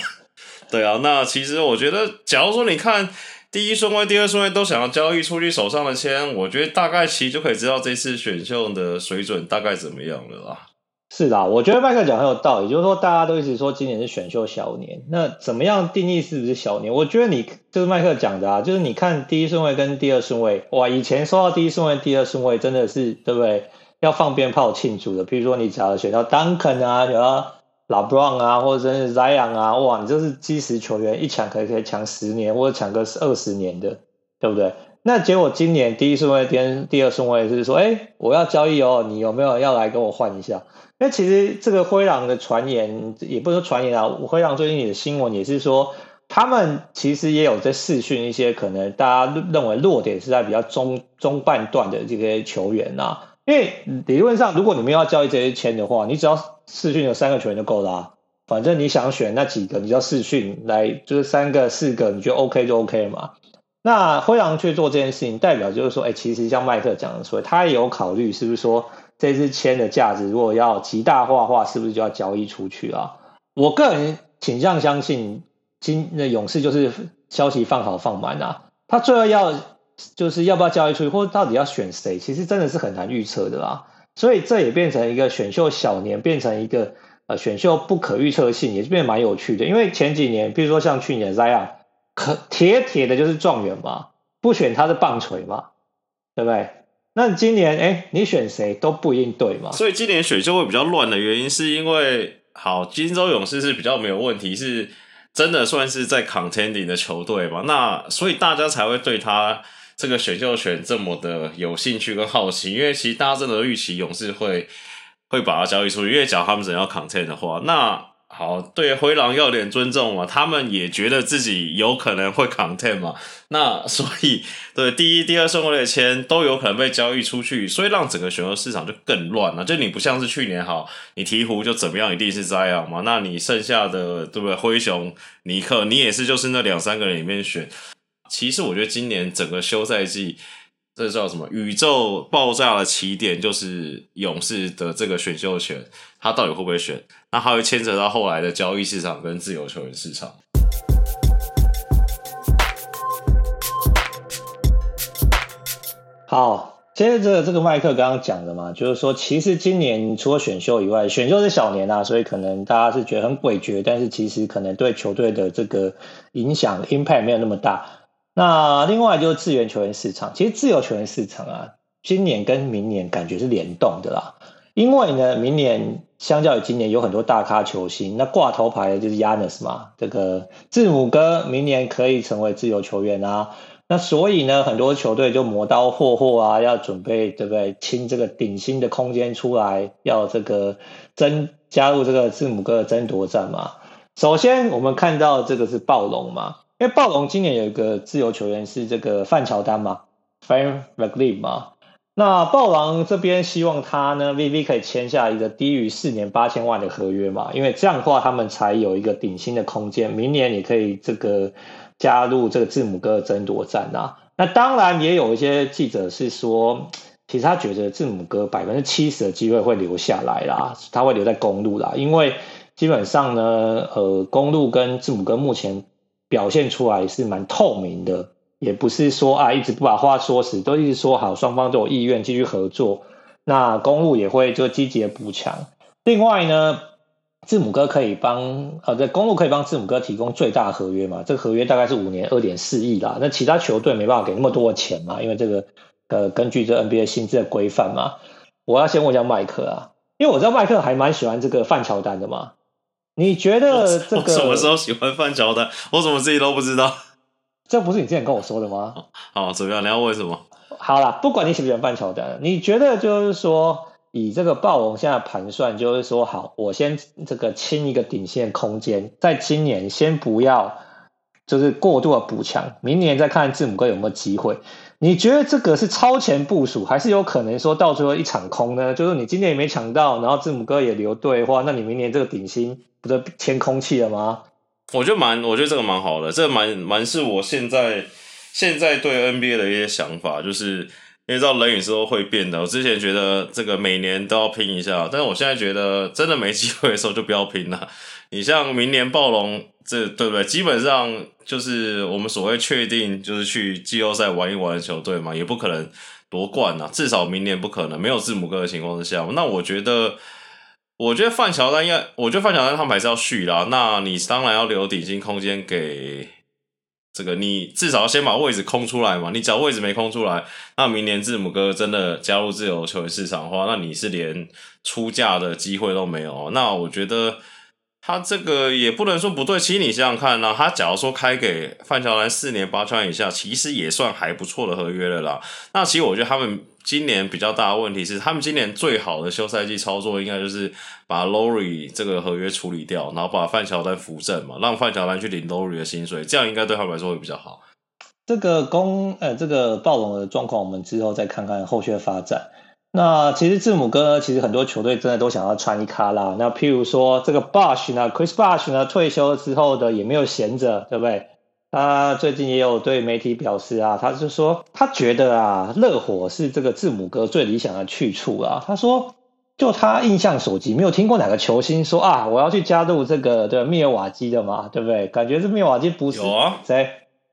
对啊，那其实我觉得，假如说你看第一顺位、第二顺位都想要交易出去手上的签，我觉得大概其实就可以知道这次选秀的水准大概怎么样了啦。是的，我觉得麦克讲很有道理，就是说大家都一直说今年是选秀小年，那怎么样定义是不是小年？我觉得你就是麦克讲的啊，就是你看第一顺位跟第二顺位，哇，以前说到第一顺位、第二顺位真的是对不对？要放鞭炮庆祝的，比如说你只要选到 Duncan 啊，老布朗啊，或者是 Zion 啊，哇，你这是基石球员，一抢可以可以抢十年，或者抢个二十年的，对不对？那结果今年第一顺位第第二顺位是说，哎，我要交易哦，你有没有要来跟我换一下？那其实这个灰狼的传言，也不是说传言啊，灰狼最近的新闻也是说，他们其实也有在试训一些可能大家认为弱点是在比较中中半段的这些球员啊。因为理论上，如果你们要交易这些签的话，你只要试训有三个球员就够了啊。反正你想选那几个，你就要试训来，就是三个、四个，你觉得 OK 就 OK 嘛。那灰狼去做这件事情，代表就是说，哎，其实像麦克讲的说，他也有考虑，是不是说这支签的价值如果要极大化的话，是不是就要交易出去啊？我个人倾向相信，今那勇士就是消息放好放满啊，他最后要。就是要不要交易出去，或到底要选谁，其实真的是很难预测的啦。所以这也变成一个选秀小年，变成一个呃选秀不可预测性，也是变得蛮有趣的。因为前几年，比如说像去年 Zion，可铁铁的就是状元嘛，不选他是棒槌嘛，对不对？那今年哎，你选谁都不一定对嘛。所以今年选秀会比较乱的原因，是因为好，金州勇士是比较没有问题，是真的算是在 contending 的球队嘛。那所以大家才会对他。这个选秀权这么的有兴趣跟好奇，因为其实大家真的预期勇士会会把它交易出去，因为假如他们只要 content 的话，那好，对灰狼要有点尊重嘛，他们也觉得自己有可能会 content 嘛，那所以对第一、第二顺位的签都有可能被交易出去，所以让整个选秀市场就更乱了。就你不像是去年好，你鹈鹕就怎么样一定是这样嘛，那你剩下的对不对？灰熊、尼克，你也是就是那两三个人里面选。其实我觉得今年整个休赛季这叫什么？宇宙爆炸的起点就是勇士的这个选秀权，他到底会不会选？那还会牵扯到后来的交易市场跟自由球员市场。好，接着这个麦克刚刚讲的嘛，就是说，其实今年除了选秀以外，选秀是小年啊，所以可能大家是觉得很诡谲，但是其实可能对球队的这个影响 impact 没有那么大。那另外就是自由球员市场，其实自由球员市场啊，今年跟明年感觉是联动的啦。因为呢，明年相较于今年有很多大咖球星，那挂头牌的就是 Yanis 嘛，这个字母哥明年可以成为自由球员啊。那所以呢，很多球队就磨刀霍霍啊，要准备对不对？清这个顶薪的空间出来，要这个争加入这个字母哥的争夺战嘛。首先，我们看到这个是暴龙嘛。因为暴龙今年有一个自由球员是这个范乔丹嘛，Fred VanVleet 嘛，那暴龙这边希望他呢，VV 可以签下一个低于四年八千万的合约嘛，因为这样的话他们才有一个顶薪的空间，明年你可以这个加入这个字母哥的争夺战啊。那当然也有一些记者是说，其实他觉得字母哥百分之七十的机会会留下来啦，他会留在公路啦，因为基本上呢，呃，公路跟字母哥目前。表现出来是蛮透明的，也不是说啊一直不把话说死，都一直说好，双方都有意愿继续合作。那公路也会就积极的补强。另外呢，字母哥可以帮呃，对，公路可以帮字母哥提供最大合约嘛？这个合约大概是五年二点四亿啦。那其他球队没办法给那么多的钱嘛？因为这个呃，根据这 NBA 薪资的规范嘛。我要先问一下麦克啊，因为我知道麦克还蛮喜欢这个范乔丹的嘛。你觉得这个什么时候喜欢范乔丹？我怎么自己都不知道？这不是你之前跟我说的吗？好，怎么样？你要问什么？好啦，不管你喜不喜欢范乔丹，你觉得就是说，以这个暴龙现在盘算，就是说，好，我先这个清一个顶线空间，在今年先不要，就是过度的补强，明年再看字母哥有没有机会。你觉得这个是超前部署，还是有可能说到最后一场空呢？就是你今年也没抢到，然后字母哥也留队的话，那你明年这个顶薪不就签空气了吗？我觉得蛮，我觉得这个蛮好的，这个蛮蛮是我现在现在对 NBA 的一些想法，就是因为知道人与时候会变的。我之前觉得这个每年都要拼一下，但是我现在觉得真的没机会的时候就不要拼了。你像明年暴龙，这对不对？基本上就是我们所谓确定就是去季后赛玩一玩的球队嘛，也不可能夺冠呐。至少明年不可能，没有字母哥的情况之下。那我觉得，我觉得范乔丹应该，我觉得范乔丹他们还是要续啦。那你当然要留底薪空间给这个，你至少要先把位置空出来嘛。你只要位置没空出来，那明年字母哥真的加入自由球员市场的话，那你是连出价的机会都没有。那我觉得。他这个也不能说不对，其实你想想看呢，他假如说开给范乔丹四年八千以下，其实也算还不错的合约了啦。那其实我觉得他们今年比较大的问题是，他们今年最好的休赛季操作应该就是把 Lory 这个合约处理掉，然后把范乔丹扶正嘛，让范乔丹去领 Lory 的薪水，这样应该对他们来说会比较好。这个公呃，这个暴龙的状况，我们之后再看看后续的发展。那其实字母哥呢，其实很多球队真的都想要穿一卡啦。那譬如说这个 Bosh 呢，Chris Bosh 呢退休之后的也没有闲着，对不对？他最近也有对媒体表示啊，他是说他觉得啊，热火是这个字母哥最理想的去处啊。他说，就他印象所及，没有听过哪个球星说啊，我要去加入这个对密尔瓦基的嘛，对不对？感觉这密尔瓦基不是有啊？谁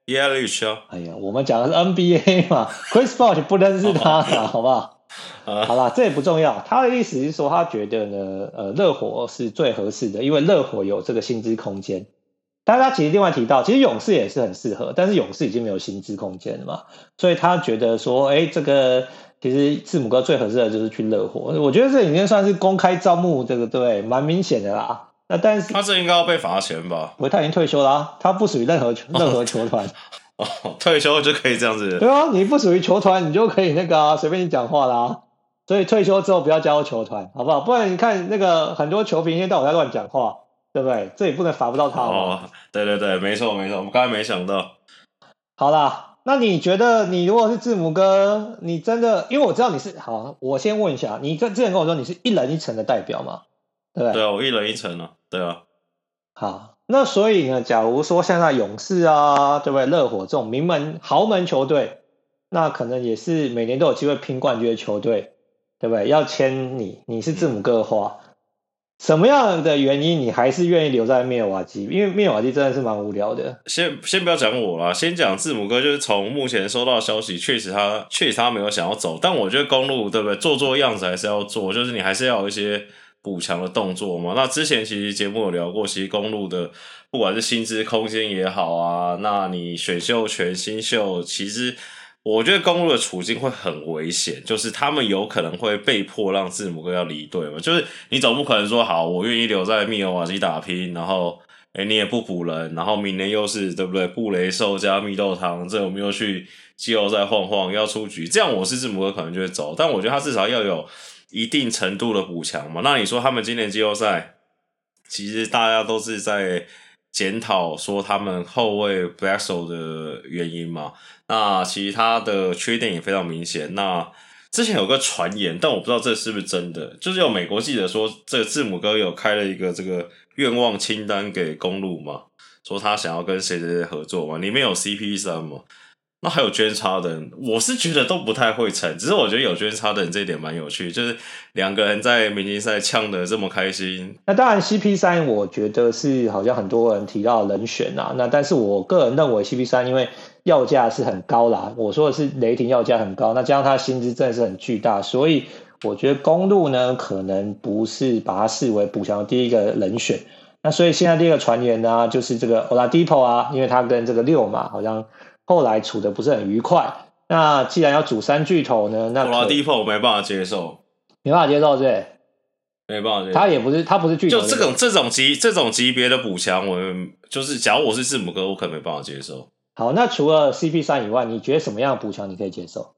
？Yelich。哎呀，我们讲的是 NBA 嘛，Chris Bosh 不认识他，好不好？好啦，这也不重要。他的意思是说，他觉得呢，呃，热火是最合适的，因为热火有这个薪资空间。但是他其实另外提到，其实勇士也是很适合，但是勇士已经没有薪资空间了嘛，所以他觉得说，哎，这个其实字母哥最合适的就是去热火。我觉得这已经算是公开招募，这个对，蛮明显的啦。那但是他这应该要被罚钱吧？不，他已经退休了啊，他不属于任何 任何球团。哦，退休就可以这样子？对啊，你不属于球团，你就可以那个啊，随便你讲话啦。所以退休之后不要加入球团，好不好？不然你看那个很多球评一天到晚在乱讲话，对不对？这也不能罚不到他哦。对对对，没错没错，我们刚才没想到。好啦，那你觉得你如果是字母哥，你真的，因为我知道你是好，我先问一下，你之前跟我说你是一人一城的代表嘛？对不对？对啊，我一人一城啊，对啊。好，那所以呢，假如说现在勇士啊，对不对？热火这种名门豪门球队。那可能也是每年都有机会拼冠军的球队，对不对？要签你，你是字母哥的话。什么样的原因你还是愿意留在密尔瓦基？因为密尔瓦基真的是蛮无聊的。先先不要讲我啦，先讲字母哥。就是从目前收到消息，确实他确实他没有想要走。但我觉得公路对不对？做做样子还是要做，就是你还是要有一些补强的动作嘛。那之前其实节目有聊过，其实公路的不管是薪资空间也好啊，那你选秀权新秀其实。我觉得公路的处境会很危险，就是他们有可能会被迫让字母哥要离队嘛。就是你总不可能说好，我愿意留在密尔瓦基打拼，然后诶、你也不补人，然后明年又是对不对？布雷兽加蜜豆汤，这我们又去季后赛晃晃要出局？这样我是字母哥可能就会走，但我觉得他至少要有一定程度的补强嘛。那你说他们今年季后赛，其实大家都是在。检讨说他们后卫 Bledsoe 的原因嘛，那其他的缺点也非常明显。那之前有个传言，但我不知道这是不是真的，就是有美国记者说，这个字母哥有开了一个这个愿望清单给公鹿嘛，说他想要跟谁谁谁合作嘛，里面有 CP3 嘛。那还有 James Harden，我是觉得都不太会成，只是我觉得有捐差的人这一点蛮有趣，就是两个人在明星赛呛得这么开心。那当然 CP 三，我觉得是好像很多人提到人选啊。那但是我个人认为 CP 三因为要价是很高啦，我说的是雷霆要价很高，那加上他薪资真的是很巨大，所以我觉得公路呢可能不是把他视为补强第一个人选。那所以现在第一个传言呢，就是这个 Oladipo 啊，因为他跟这个六嘛好像。后来处的不是很愉快，那既然要组三巨头呢，那 Oladipo 我没办法接受，没办法接受，对，没办法接受。他也不是，他不是巨头，就这种这种级这种级别的补强，我就是假如我是字母哥，我可能没办法接受。好，那除了 CP 三以外，你觉得什么样的补强你可以接受？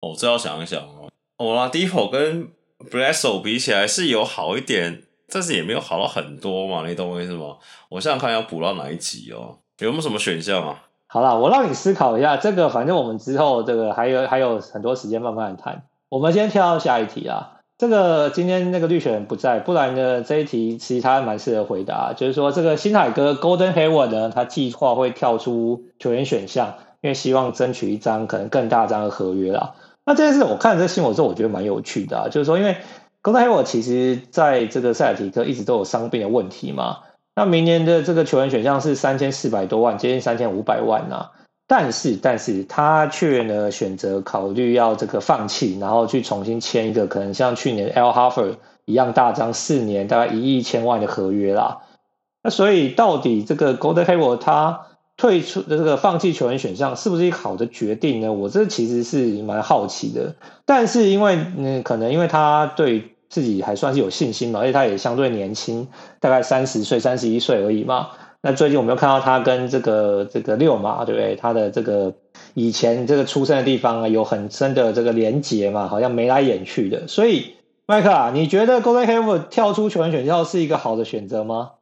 哦，这要想一想哦。Oladipo 跟 Bledsoe 比起来是有好一点，但是也没有好到很多嘛，你懂我意思吗？我想想看要补到哪一级哦，有没有什么选项啊？好了，我让你思考一下这个，反正我们之后这个还有还有很多时间慢慢谈。我们先跳到下一题啊。这个今天那个绿选不在，不然呢这一题其实他蛮适合回答，就是说这个星海哥 Golden Hayward 呢，他计划会跳出球员选项，因为希望争取一张可能更大张的合约啦。那这件事我看了这新闻之后，我觉得蛮有趣的啊，就是说因为 Golden Hayward 其实在这个塞尔提克一直都有伤病的问题嘛。那明年的这个球员选项是三千四百多万，接近三千五百万呐、但是，但是他却呢选择考虑要这个放弃，然后去重新签一个可能像去年 Al Horford 一样大张四年大概一亿千万的合约啦。那所以到底这个 Golden Hayward 他退出的这个放弃球员选项是不是一个好的决定呢？我这其实是蛮好奇的。但是因为嗯，可能因为他对。自己还算是有信心嘛，而且他也相对年轻，大概三十岁、三十一岁而已嘛。那最近我们又看到他跟这个这个六马，对不对？他的这个以前这个出生的地方啊，有很深的这个连结嘛，好像眉来眼去的。所以，麦克啊，你觉得 Golden h a v e 跳出球员选秀是一个好的选择吗？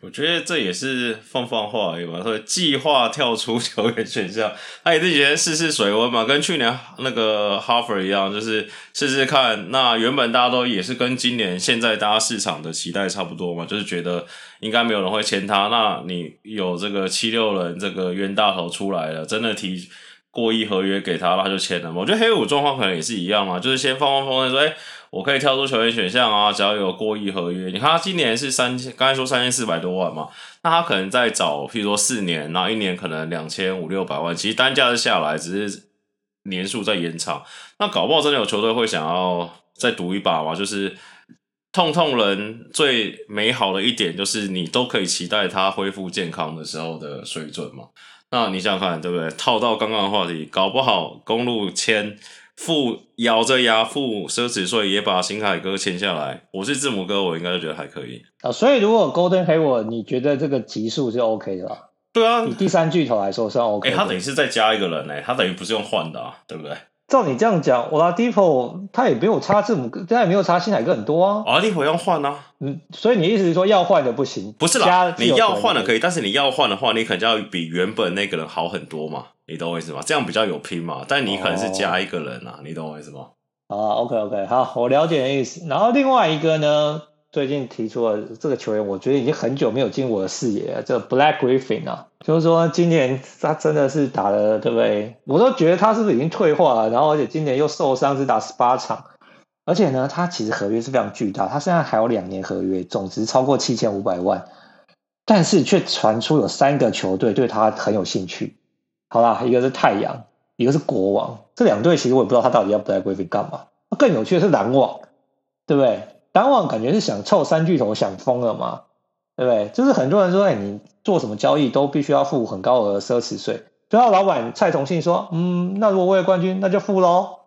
我觉得这也是放放话而已嘛，所以计划跳出球员选项，他也是觉得试试水温嘛，跟去年那个 Harper 一样，就是试试看。那原本大家都也是跟今年现在大家市场的期待差不多嘛，就是觉得应该没有人会签他。那你有这个七六人这个冤大头出来了，真的提过亿合约给他，他就签了嘛。我觉得黑五状况可能也是一样嘛，就是先放放风，说哎。我可以跳出球员选项啊，只要有过亿合约。你看他今年是三千，刚才说三千四百多万嘛，那他可能再找，譬如说四年，然后一年可能两千五六百万，其实单价是下来，只是年数在延长。那搞不好真的有球队会想要再赌一把嘛？就是痛痛人最美好的一点，就是你都可以期待他恢复健康的时候的水准嘛。那你想想看，对不对？套到刚刚的话题，搞不好公路签。付咬着牙付奢侈税，也把新海哥签下来。我是字母哥，我应该就觉得还可以啊。所以如果 Golden Hayward，你觉得这个级数是 OK 的吧？对啊，以第三巨头来说算 OK。哎、欸，他等于是再加一个人呢，他等于不是用换的啊，对不对？照你这样讲，Oladipo 他也没有差字母哥，他也没有差新海哥很多啊。Oladipo 要换啊，嗯，所以你意思是说要换的不行？不是啦，你要换的可以，但是你要换的话，你可能就要比原本那个人好很多嘛。你懂我意思吗？这样比较有拼嘛。但你可能是加一个人啊，哦、你懂我意思吗？啊，OK OK，好，我了解的意思。然后另外一个呢，最近提出了这个球员，我觉得已经很久没有进我的视野了。这个 Black Griffin 啊，就是说今年他真的是打了，对不对？我都觉得他是不是已经退化了？然后而且今年又受伤，只打十八场，而且呢，他其实合约是非常巨大，他现在还有两年合约，总值超过七千五百万，但是却传出有三个球队对他很有兴趣。好啦，一个是太阳，一个是国王，这两队其实我也不知道他到底要 Black Griffin 干嘛。更有趣的是篮网，对不对？篮网感觉是想凑三巨头想疯了嘛，对不对？就是很多人说，哎，你做什么交易都必须要付很高额的奢侈税。最后老板蔡崇信说，嗯，那如果为了冠军，那就付喽。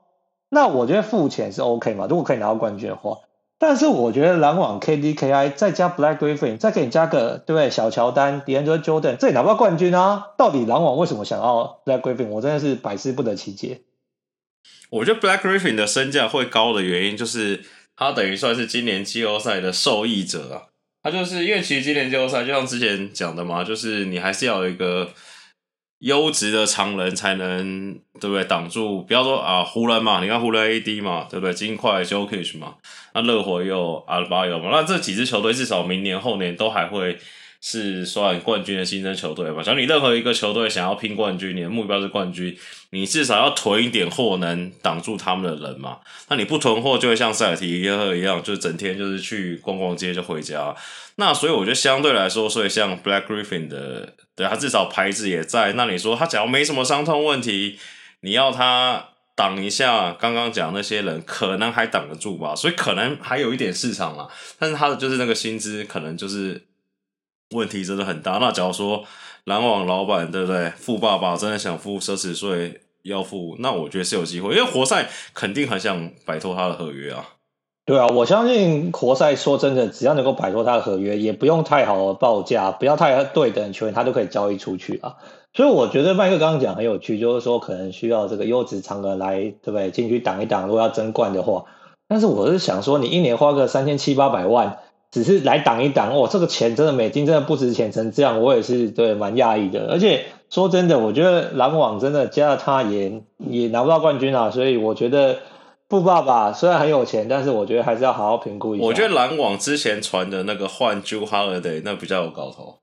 那我觉得付钱是 OK 嘛，如果可以拿到冠军的话。但是我觉得篮网 KD KI 再加 Black Griffin，再给你加个对不对？小乔丹、d a n g e Jordan，这也拿不到冠军啊！到底篮网为什么想要 Black Griffin？我真的是百思不得其解。我觉得 Black Griffin 的身价会高的原因就是。他等于算是今年季后赛的受益者啊！他就是因为其实今年季后赛就像之前讲的嘛，就是你还是要有一个优质的常人才能对不对挡住？不要说啊湖人嘛，你看湖人 AD 嘛，对不对？金块 Jokic 嘛，那热火又阿巴有嘛，那这几支球队至少明年后年都还会。是算冠军的新生球队吧？假如你任何一个球队想要拼冠军，你的目标是冠军，你至少要囤一点货，能挡住他们的人嘛？那你不囤货，就会像塞尔提克一样，就整天就是去逛逛街就回家。那所以我觉得相对来说，所以像 Black Griffin 的，对他至少牌子也在。那你说他只要没什么伤痛问题，你要他挡一下，刚刚讲那些人可能还挡得住吧？所以可能还有一点市场啦。但是他的就是那个薪资，可能就是。问题真的很大。那假如说篮网老板对不对？富爸爸真的想付奢侈税要付，那我觉得是有机会，因为活塞肯定很想摆脱他的合约啊。对啊，我相信活塞说真的，只要能够摆脱他的合约，也不用太好的报价，不要太对等球员，他都可以交易出去啊。所以我觉得麦克刚刚讲很有趣，就是说可能需要这个优质长人来对不对？进去挡一挡，如果要争冠的话。但是我是想说，你一年花个三千七八百万。只是来挡一挡，哦，这个钱真的美金真的不值钱成这样，我也是对蛮讶异的。而且说真的，我觉得篮网真的加了他也也拿不到冠军啊，所以我觉得富爸爸虽然很有钱，但是我觉得还是要好好评估一下。我觉得篮网之前传的那个换 Jrue Holiday 那比较有搞头。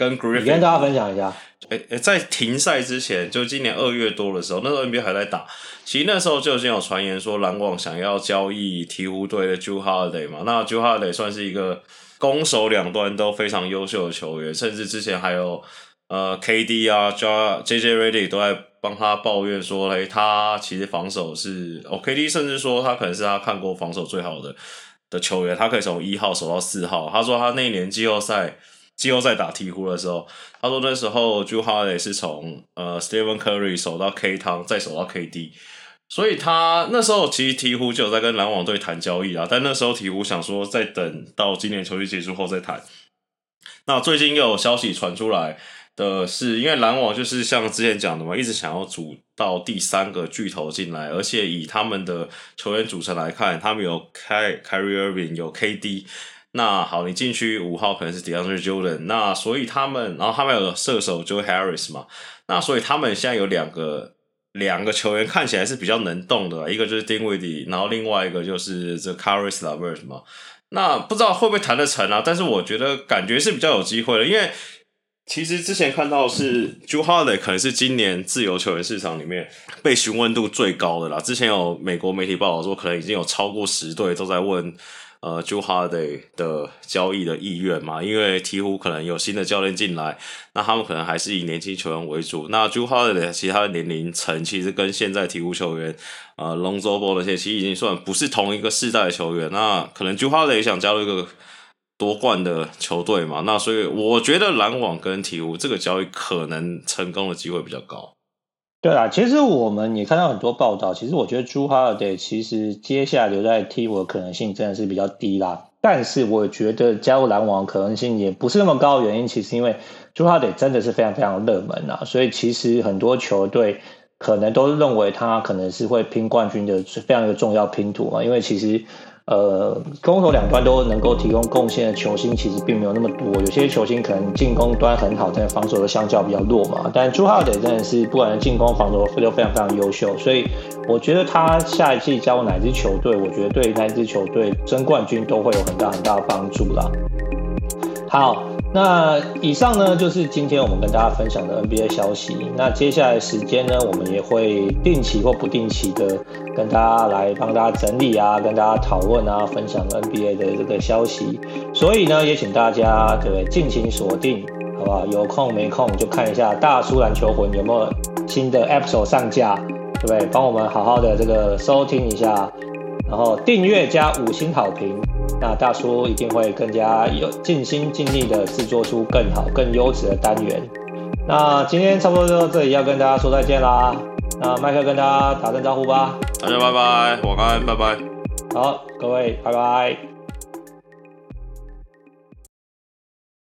跟 Griffin，你跟大家分享一下。诶诶，在停赛之前，就今年二月多的时候，那时候 NBA 还在打。其实那时候就已经有传言说，篮网想要交易鹈鹕队的 Holiday 嘛。那 Holiday 算是一个攻守两端都非常优秀的球员，甚至之前还有呃 KD 啊、JJ Redick 都在帮他抱怨说，诶，他其实防守是哦，KD 甚至说他可能是他看过防守最好的的球员，他可以从一号守到四号。他说他那一年季后赛。季后赛打鹈鹕的时候，他说那时候 Jrue Holiday 是从呃 Stephen Curry 守到 K 汤，再守到 KD，所以他那时候其实鹈鹕就有在跟篮网队谈交易啊，但那时候鹈鹕想说再等到今年球季结束后再谈。那最近又有消息传出来的是，因为篮网就是像之前讲的嘛，一直想要组到第三个巨头进来，而且以他们的球员组成来看，他们有 Kyrie Irving，有 KD。那好，你禁区五号可能是 DeAndre Jordan，那所以他们，然后他们有射手 Joe Harris 嘛，那所以他们现在有两个两个球员看起来是比较能动的，一个就是 Dinwiddie，然后另外一个就是这 Caris Lavert 嘛，那不知道会不会谈得成啊？但是我觉得感觉是比较有机会的，因为其实之前看到是 Jrue Holiday 可能是今年自由球员市场里面被询问度最高的啦，之前有美国媒体报道说，可能已经有超过十队都在问。呃 j u h a r d y 的交易的意愿嘛，因为鹈鹕可能有新的教练进来，那他们可能还是以年轻球员为主。那 Jrue Holiday 其他的年龄层其实跟现在鹈鹕球员，呃，Lonzo Ball 那些其实已经算不是同一个世代的球员。那可能 Juhadi 想加入一个夺冠的球队嘛，那所以我觉得篮网跟鹈鹕这个交易可能成功的机会比较高。对啊，其实我们也看到很多报道。其实我觉得 Jrue Holiday 其实接下来留在鵜鹕的可能性真的是比较低啦。但是我觉得加入篮网可能性也不是那么高的原因，其实因为 Jrue Holiday 真的是非常非常热门啊，所以其实很多球队可能都认为他可能是会拼冠军的非常一个重要拼图嘛。因为其实呃，攻守两端都能够提供贡献的球星其实并没有那么多。有些球星可能进攻端很好，但防守的相较比较弱嘛。但朱浩德真的是不管是进攻、防守都非常非常优秀，所以我觉得他下一季加入哪支球队，我觉得对哪支球队争冠军都会有很大很大的帮助啦。好。那以上呢，就是今天我们跟大家分享的 NBA 消息。那接下来时间呢，我们也会定期或不定期的跟大家来帮大家整理啊，跟大家讨论啊，分享 NBA 的这个消息。所以呢，也请大家对，尽情锁定，好不好？有空没空就看一下大叔篮球魂有没有新的 episode 上架，对不对？帮我们好好的这个收听一下，然后订阅加五星好评。那大叔一定会更加有尽心尽力的制作出更好、更优质的单元。那今天差不多就到这里，要跟大家说再见啦。那麦克跟大家打声招呼吧。大家拜拜，晚安，拜拜。好，各位拜拜。